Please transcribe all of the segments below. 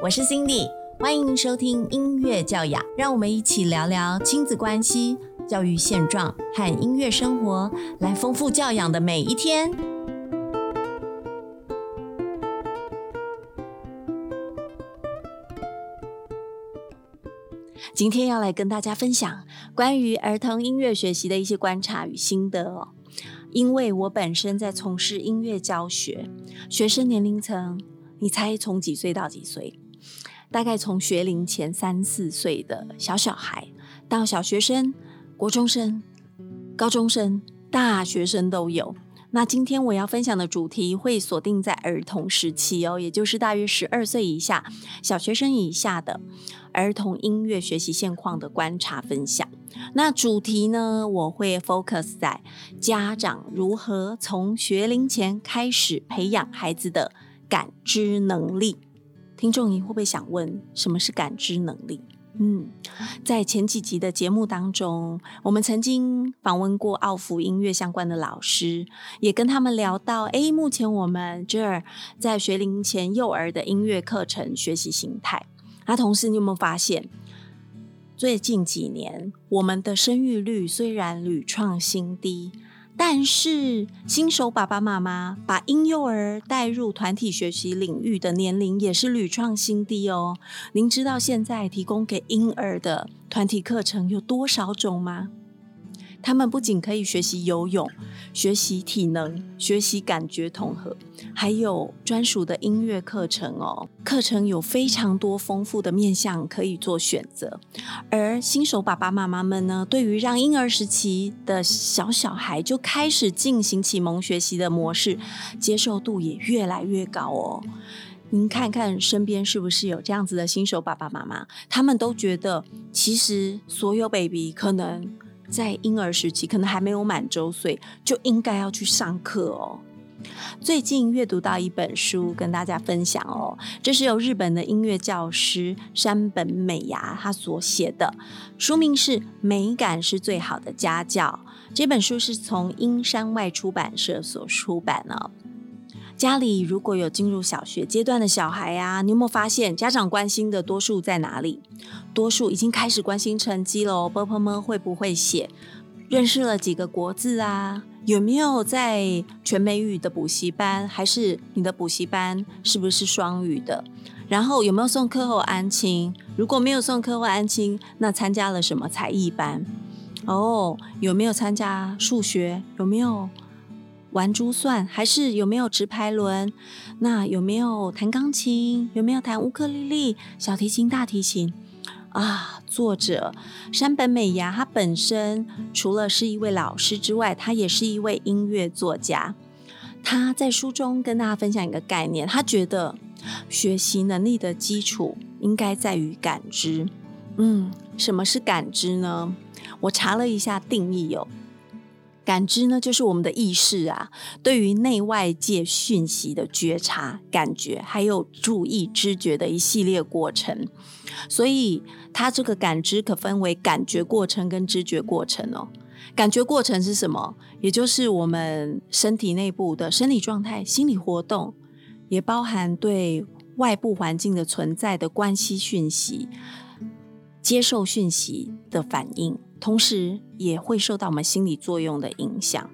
我是 Cindy，欢迎收听音乐教养，让我们一起聊聊亲子关系、教育现状和音乐生活，来丰富教养的每一天。今天要来跟大家分享关于儿童音乐学习的一些观察与心得哦。因为我本身在从事音乐教学，学生年龄层，你猜从几岁到几岁？大概从学龄前三四岁的小小孩，到小学生、国中生、高中生、大学生都有。那今天我要分享的主题会锁定在儿童时期哦，也就是大约十二岁以下、小学生以下的儿童音乐学习现况的观察分享。那主题呢，我会 focus 在家长如何从学龄前开始培养孩子的感知能力。听众，你会不会想问，什么是感知能力？嗯，在前几集的节目当中，我们曾经访问过奥福音乐相关的老师，也跟他们聊到，诶，目前我们这儿在学龄前幼儿的音乐课程学习形态。那同时，你有没有发现，最近几年我们的生育率虽然屡创新低？但是，新手爸爸妈妈把婴幼儿带入团体学习领域的年龄也是屡创新低哦。您知道现在提供给婴儿的团体课程有多少种吗？他们不仅可以学习游泳、学习体能、学习感觉统合，还有专属的音乐课程哦。课程有非常多丰富的面向可以做选择。而新手爸爸妈妈们呢，对于让婴儿时期的小小孩就开始进行启蒙学习的模式，接受度也越来越高哦。您看看身边是不是有这样子的新手爸爸妈妈？他们都觉得，其实所有 baby 可能。在婴儿时期，可能还没有满周岁，就应该要去上课哦。最近阅读到一本书，跟大家分享哦。这是由日本的音乐教师山本美雅他所写的，书名是《美感是最好的家教》。这本书是从英山外出版社所出版哦。家里如果有进入小学阶段的小孩呀，你有没有发现家长关心的多数在哪里？多数已经开始关心成绩了，波波们会不会写？认识了几个国字啊？有没有在全美语的补习班？还是你的补习班是不是双语的？然后有没有送课后安亲？如果没有送课后安亲，那参加了什么才艺班？哦，有没有参加数学？有没有？玩珠算还是有没有直排轮？那有没有弹钢琴？有没有弹乌克丽丽、小提琴、大提琴？啊，作者山本美雅，她本身除了是一位老师之外，她也是一位音乐作家。她在书中跟大家分享一个概念，她觉得学习能力的基础应该在于感知。嗯，什么是感知呢？我查了一下定义有。感知呢，就是我们的意识啊，对于内外界讯息的觉察、感觉，还有注意、知觉的一系列过程。所以，它这个感知可分为感觉过程跟知觉过程哦。感觉过程是什么？也就是我们身体内部的生理状态、心理活动，也包含对外部环境的存在的关系讯息、接受讯息的反应。同时也会受到我们心理作用的影响。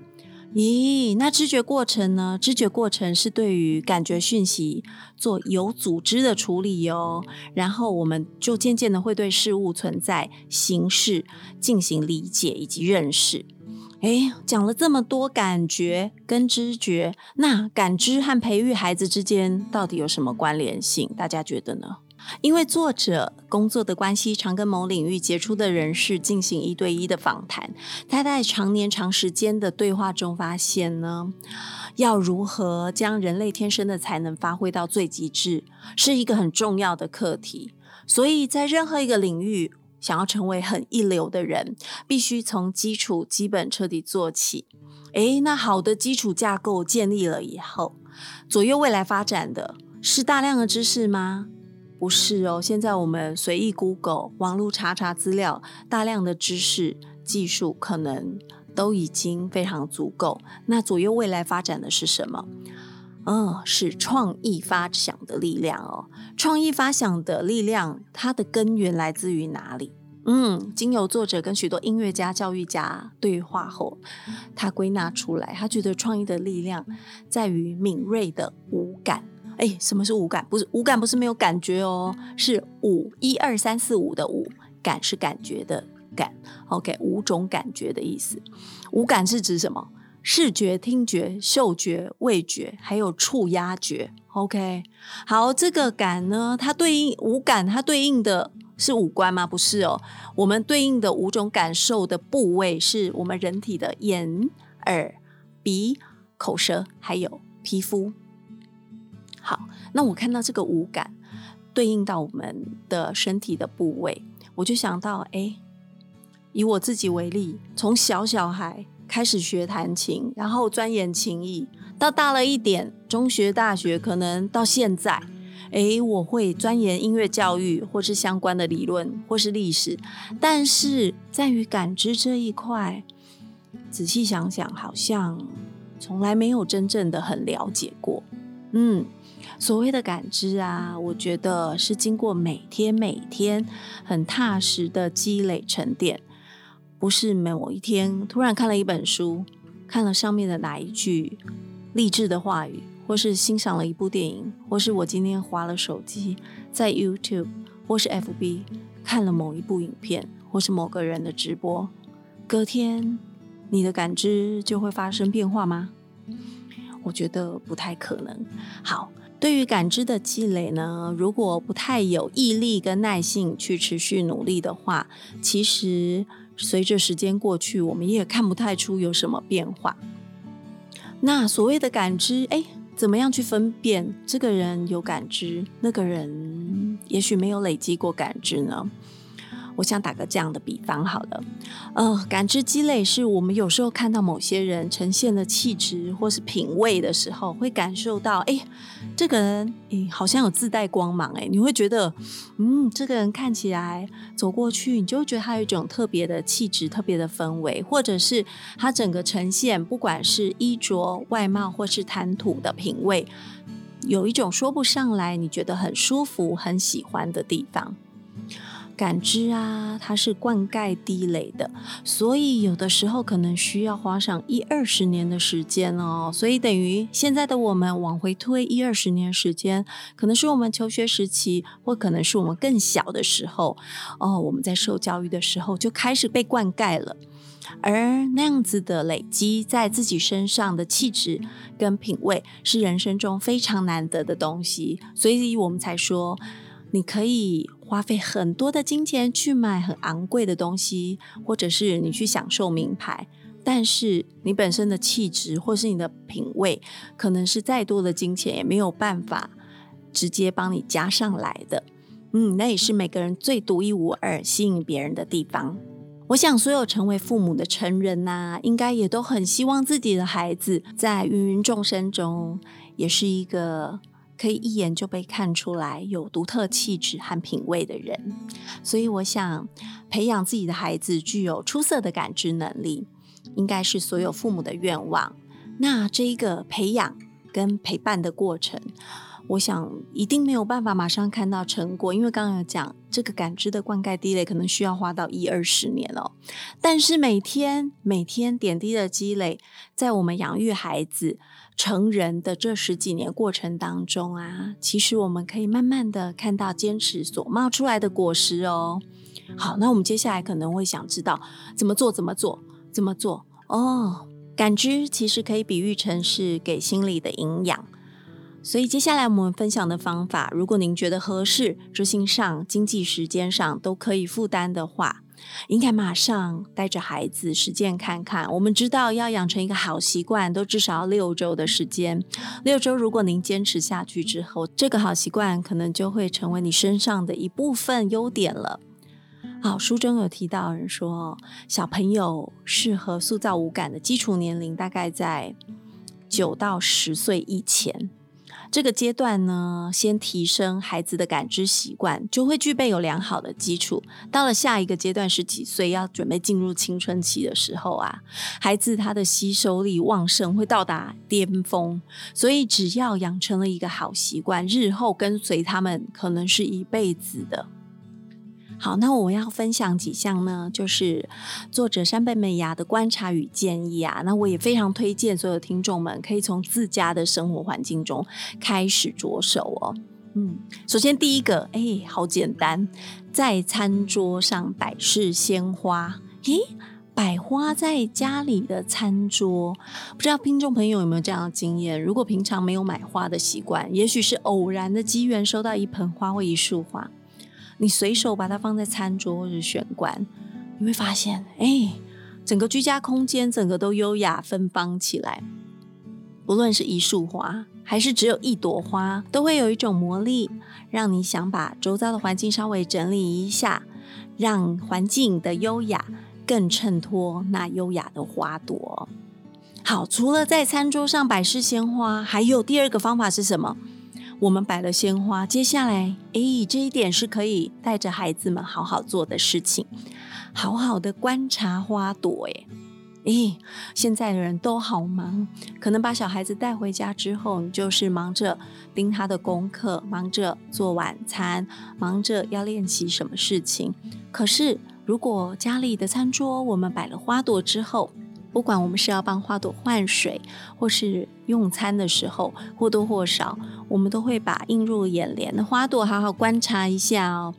咦，那知觉过程呢？知觉过程是对于感觉讯息做有组织的处理哟，然后我们就渐渐的会对事物存在形式进行理解以及认识。诶，讲了这么多感觉跟知觉，那感知和培育孩子之间到底有什么关联性？大家觉得呢？因为作者工作的关系，常跟某领域杰出的人士进行一对一的访谈。他在常年长时间的对话中发现呢，要如何将人类天生的才能发挥到最极致，是一个很重要的课题。所以在任何一个领域，想要成为很一流的人，必须从基础基本彻底做起。诶，那好的基础架构建立了以后，左右未来发展的是大量的知识吗？不是哦，现在我们随意 Google 网络查查资料，大量的知识技术可能都已经非常足够。那左右未来发展的是什么？嗯，是创意发想的力量哦。创意发想的力量，它的根源来自于哪里？嗯，经由作者跟许多音乐家、教育家对话后，他归纳出来，他觉得创意的力量在于敏锐的五感。哎，什么是五感？不是五感，不是没有感觉哦，是五一二三四五的五感是感觉的感。OK，五种感觉的意思。五感是指什么？视觉、听觉、嗅觉、味觉，还有触压觉。OK，好，这个感呢，它对应五感，它对应的是五官吗？不是哦，我们对应的五种感受的部位是我们人体的眼、耳、鼻、口舌，还有皮肤。好，那我看到这个五感对应到我们的身体的部位，我就想到，哎，以我自己为例，从小小孩。开始学弹琴，然后钻研琴艺，到大了一点，中学、大学，可能到现在，诶，我会钻研音乐教育，或是相关的理论，或是历史。但是在于感知这一块，仔细想想，好像从来没有真正的很了解过。嗯，所谓的感知啊，我觉得是经过每天每天很踏实的积累沉淀。不是某一天突然看了一本书，看了上面的哪一句励志的话语，或是欣赏了一部电影，或是我今天划了手机，在 YouTube 或是 FB 看了某一部影片，或是某个人的直播，隔天你的感知就会发生变化吗？我觉得不太可能。好，对于感知的积累呢，如果不太有毅力跟耐性去持续努力的话，其实。随着时间过去，我们也看不太出有什么变化。那所谓的感知，哎，怎么样去分辨这个人有感知，那个人也许没有累积过感知呢？我想打个这样的比方好了，呃，感知积累是我们有时候看到某些人呈现的气质或是品味的时候，会感受到，哎，这个人，哎，好像有自带光芒，哎，你会觉得，嗯，这个人看起来走过去，你就会觉得他有一种特别的气质、特别的氛围，或者是他整个呈现，不管是衣着、外貌或是谈吐的品味，有一种说不上来，你觉得很舒服、很喜欢的地方。感知啊，它是灌溉积累的，所以有的时候可能需要花上一二十年的时间哦。所以等于现在的我们往回推一二十年时间，可能是我们求学时期，或可能是我们更小的时候哦。我们在受教育的时候就开始被灌溉了，而那样子的累积在自己身上的气质跟品味，是人生中非常难得的东西，所以我们才说。你可以花费很多的金钱去买很昂贵的东西，或者是你去享受名牌，但是你本身的气质或是你的品味，可能是再多的金钱也没有办法直接帮你加上来的。嗯，那也是每个人最独一无二、吸引别人的地方。我想，所有成为父母的成人呐，应该也都很希望自己的孩子在芸芸众生中，也是一个。可以一眼就被看出来有独特气质和品味的人，所以我想培养自己的孩子具有出色的感知能力，应该是所有父母的愿望。那这一个培养跟陪伴的过程，我想一定没有办法马上看到成果，因为刚刚有讲这个感知的灌溉积累，可能需要花到一二十年哦。但是每天每天点滴的积累，在我们养育孩子。成人的这十几年过程当中啊，其实我们可以慢慢的看到坚持所冒出来的果实哦。好，那我们接下来可能会想知道怎么做，怎么做，怎么做哦。感知其实可以比喻成是给心理的营养，所以接下来我们分享的方法，如果您觉得合适，执行上、经济时间上都可以负担的话。应该马上带着孩子实践看看。我们知道要养成一个好习惯，都至少要六周的时间。六周，如果您坚持下去之后，这个好习惯可能就会成为你身上的一部分优点了。好，书中有提到人说，小朋友适合塑造五感的基础年龄大概在九到十岁以前。这个阶段呢，先提升孩子的感知习惯，就会具备有良好的基础。到了下一个阶段，是几岁要准备进入青春期的时候啊，孩子他的吸收力旺盛，会到达巅峰。所以，只要养成了一个好习惯，日后跟随他们，可能是一辈子的。好，那我要分享几项呢，就是作者山本美雅的观察与建议啊。那我也非常推荐所有听众们可以从自家的生活环境中开始着手哦。嗯，首先第一个，哎，好简单，在餐桌上摆饰鲜花。咦，摆花在家里的餐桌，不知道听众朋友有没有这样的经验？如果平常没有买花的习惯，也许是偶然的机缘收到一盆花或一束花。你随手把它放在餐桌或者玄关，你会发现，哎，整个居家空间整个都优雅芬芳起来。不论是一束花，还是只有一朵花，都会有一种魔力，让你想把周遭的环境稍微整理一下，让环境的优雅更衬托那优雅的花朵。好，除了在餐桌上摆饰鲜花，还有第二个方法是什么？我们摆了鲜花，接下来，哎，这一点是可以带着孩子们好好做的事情，好好的观察花朵。哎，哎，现在的人都好忙，可能把小孩子带回家之后，你就是忙着盯他的功课，忙着做晚餐，忙着要练习什么事情。可是，如果家里的餐桌我们摆了花朵之后，不管我们是要帮花朵换水，或是用餐的时候，或多或少，我们都会把映入眼帘的花朵好好观察一下哦。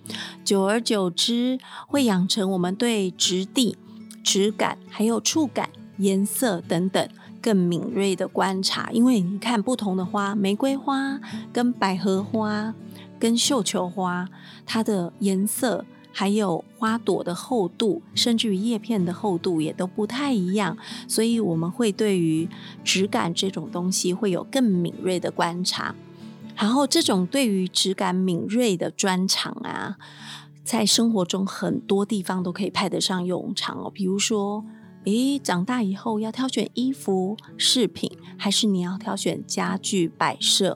久而久之，会养成我们对质地、质感、还有触感、颜色等等更敏锐的观察。因为你看，不同的花，玫瑰花、跟百合花、跟绣球花，它的颜色。还有花朵的厚度，甚至于叶片的厚度也都不太一样，所以我们会对于质感这种东西会有更敏锐的观察。然后，这种对于质感敏锐的专长啊，在生活中很多地方都可以派得上用场哦，比如说。诶，长大以后要挑选衣服、饰品，还是你要挑选家具摆设，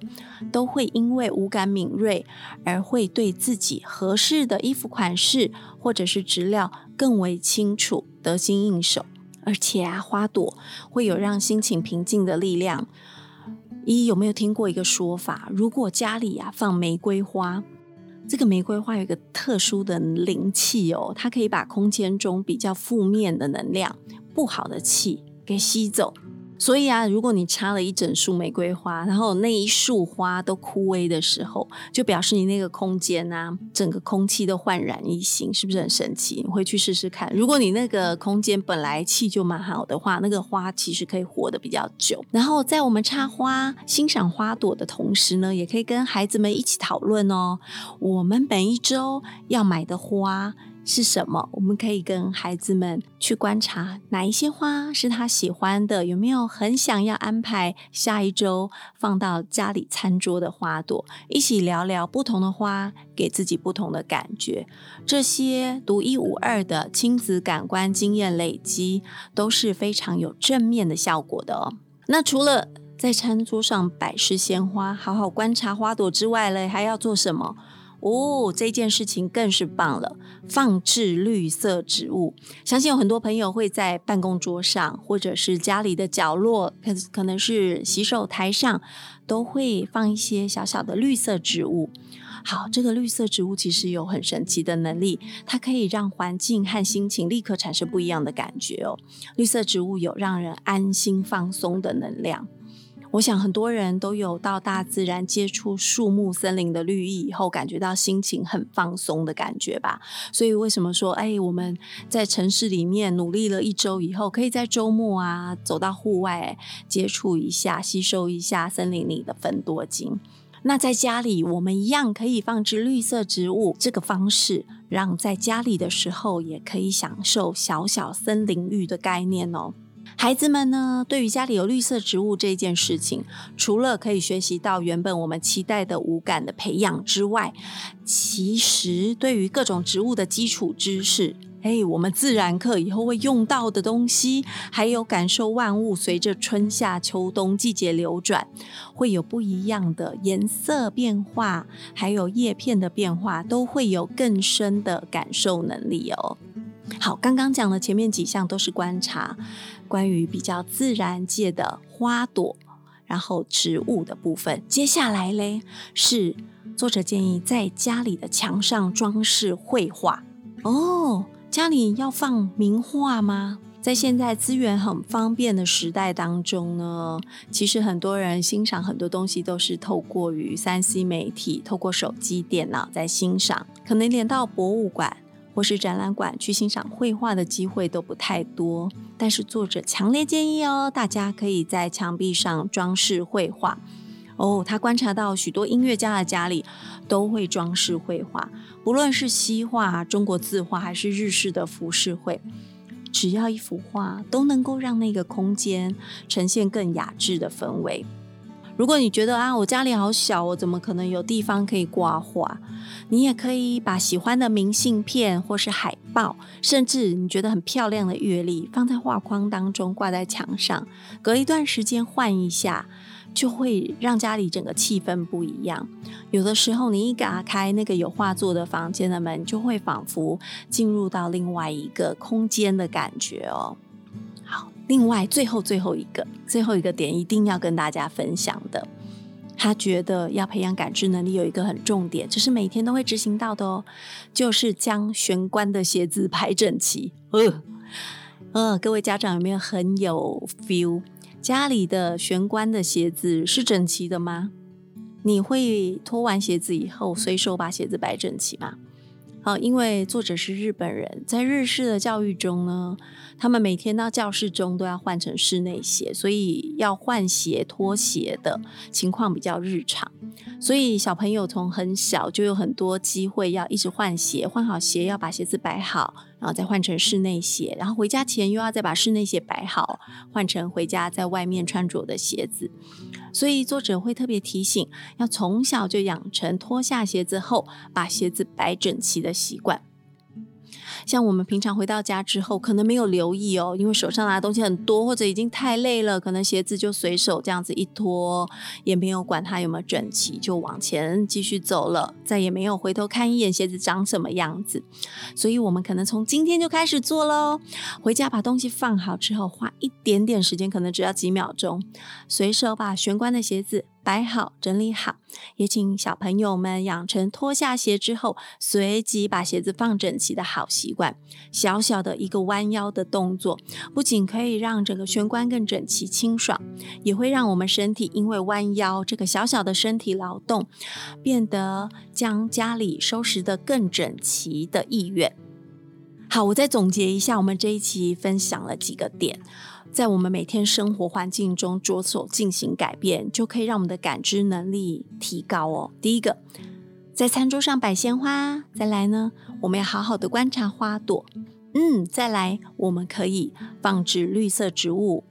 都会因为五感敏锐而会对自己合适的衣服款式或者是质料更为清楚、得心应手。而且啊，花朵会有让心情平静的力量。一有没有听过一个说法？如果家里啊放玫瑰花。这个玫瑰花有一个特殊的灵气哦，它可以把空间中比较负面的能量、不好的气给吸走。所以啊，如果你插了一整束玫瑰花，然后那一束花都枯萎的时候，就表示你那个空间啊，整个空气都焕然一新，是不是很神奇？你回去试试看。如果你那个空间本来气就蛮好的话，那个花其实可以活得比较久。然后在我们插花、欣赏花朵的同时呢，也可以跟孩子们一起讨论哦，我们每一周要买的花。是什么？我们可以跟孩子们去观察哪一些花是他喜欢的，有没有很想要安排下一周放到家里餐桌的花朵，一起聊聊不同的花给自己不同的感觉。这些独一无二的亲子感官经验累积都是非常有正面的效果的哦。那除了在餐桌上摆饰鲜花，好好观察花朵之外嘞，还要做什么？哦，这件事情更是棒了！放置绿色植物，相信有很多朋友会在办公桌上，或者是家里的角落，可可能是洗手台上，都会放一些小小的绿色植物。好，这个绿色植物其实有很神奇的能力，它可以让环境和心情立刻产生不一样的感觉哦。绿色植物有让人安心放松的能量。我想很多人都有到大自然接触树木、森林的绿意以后，感觉到心情很放松的感觉吧。所以为什么说，哎，我们在城市里面努力了一周以后，可以在周末啊走到户外接触一下、吸收一下森林里的芬多精？那在家里，我们一样可以放置绿色植物，这个方式让在家里的时候也可以享受小小森林浴的概念哦。孩子们呢，对于家里有绿色植物这件事情，除了可以学习到原本我们期待的五感的培养之外，其实对于各种植物的基础知识哎，我们自然课以后会用到的东西，还有感受万物随着春夏秋冬季节流转，会有不一样的颜色变化，还有叶片的变化，都会有更深的感受能力哦。好，刚刚讲的前面几项都是观察关于比较自然界的花朵，然后植物的部分。接下来嘞，是作者建议在家里的墙上装饰绘画哦。家里要放名画吗？在现在资源很方便的时代当中呢，其实很多人欣赏很多东西都是透过于三 C 媒体，透过手机、电脑在欣赏，可能连到博物馆或是展览馆去欣赏绘画的机会都不太多。但是作者强烈建议哦，大家可以在墙壁上装饰绘画。哦，他观察到许多音乐家的家里都会装饰绘画，不论是西画、中国字画，还是日式的浮世绘，只要一幅画都能够让那个空间呈现更雅致的氛围。如果你觉得啊，我家里好小，我怎么可能有地方可以挂画？你也可以把喜欢的明信片或是海报，甚至你觉得很漂亮的月历，放在画框当中挂在墙上，隔一段时间换一下。就会让家里整个气氛不一样。有的时候，你一打开那个有画作的房间的门，就会仿佛进入到另外一个空间的感觉哦。另外最后最后一个最后一个点，一定要跟大家分享的，他觉得要培养感知能力有一个很重点，这是每天都会执行到的哦，就是将玄关的鞋子排整齐。呃呃，各位家长有没有很有 feel？家里的玄关的鞋子是整齐的吗？你会脱完鞋子以后随手把鞋子摆整齐吗？好，因为作者是日本人，在日式的教育中呢，他们每天到教室中都要换成室内鞋，所以要换鞋脱鞋的情况比较日常。所以小朋友从很小就有很多机会要一直换鞋，换好鞋要把鞋子摆好，然后再换成室内鞋，然后回家前又要再把室内鞋摆好，换成回家在外面穿着的鞋子。所以作者会特别提醒，要从小就养成脱下鞋子后把鞋子摆整齐的习惯。像我们平常回到家之后，可能没有留意哦，因为手上拿的东西很多，或者已经太累了，可能鞋子就随手这样子一脱，也没有管它有没有整齐，就往前继续走了，再也没有回头看一眼鞋子长什么样子。所以，我们可能从今天就开始做喽。回家把东西放好之后，花一点点时间，可能只要几秒钟，随手把玄关的鞋子。摆好，整理好，也请小朋友们养成脱下鞋之后随即把鞋子放整齐的好习惯。小小的一个弯腰的动作，不仅可以让整个玄关更整齐清爽，也会让我们身体因为弯腰这个小小的身体劳动，变得将家里收拾得更整齐的意愿。好，我再总结一下，我们这一期分享了几个点。在我们每天生活环境中着手进行改变，就可以让我们的感知能力提高哦。第一个，在餐桌上摆鲜花；再来呢，我们要好好的观察花朵。嗯，再来，我们可以放置绿色植物。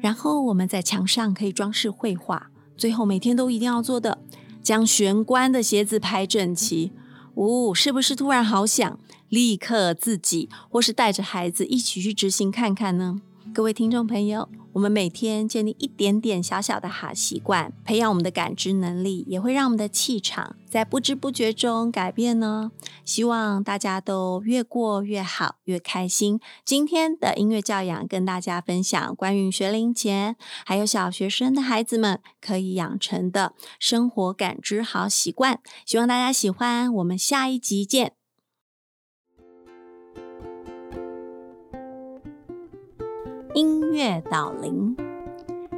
然后我们在墙上可以装饰绘画。最后，每天都一定要做的，将玄关的鞋子排整齐。哦，是不是突然好想？立刻自己或是带着孩子一起去执行看看呢？各位听众朋友，我们每天建立一点点小小的好习惯，培养我们的感知能力，也会让我们的气场在不知不觉中改变呢。希望大家都越过越好，越开心。今天的音乐教养跟大家分享关于学龄前还有小学生的孩子们可以养成的生活感知好习惯，希望大家喜欢。我们下一集见。音乐导聆，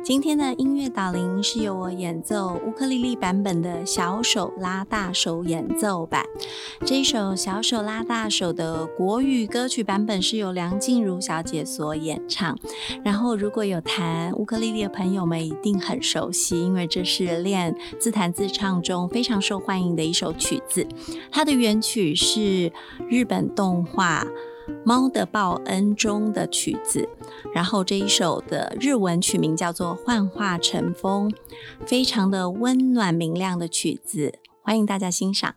今天的音乐导聆是由我演奏乌克丽丽版本的小手拉大手演奏版。这一首小手拉大手的国语歌曲版本是由梁静茹小姐所演唱。然后，如果有弹乌克丽丽的朋友们一定很熟悉，因为这是练自弹自唱中非常受欢迎的一首曲子。它的原曲是日本动画。《猫的报恩》中的曲子，然后这一首的日文曲名叫做《幻化成风》，非常的温暖明亮的曲子，欢迎大家欣赏。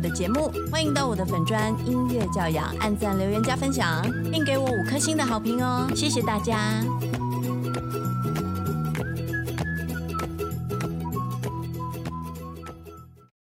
的节目，欢迎到我的粉专音乐教养按赞、留言、加分享，并给我五颗星的好评哦！谢谢大家。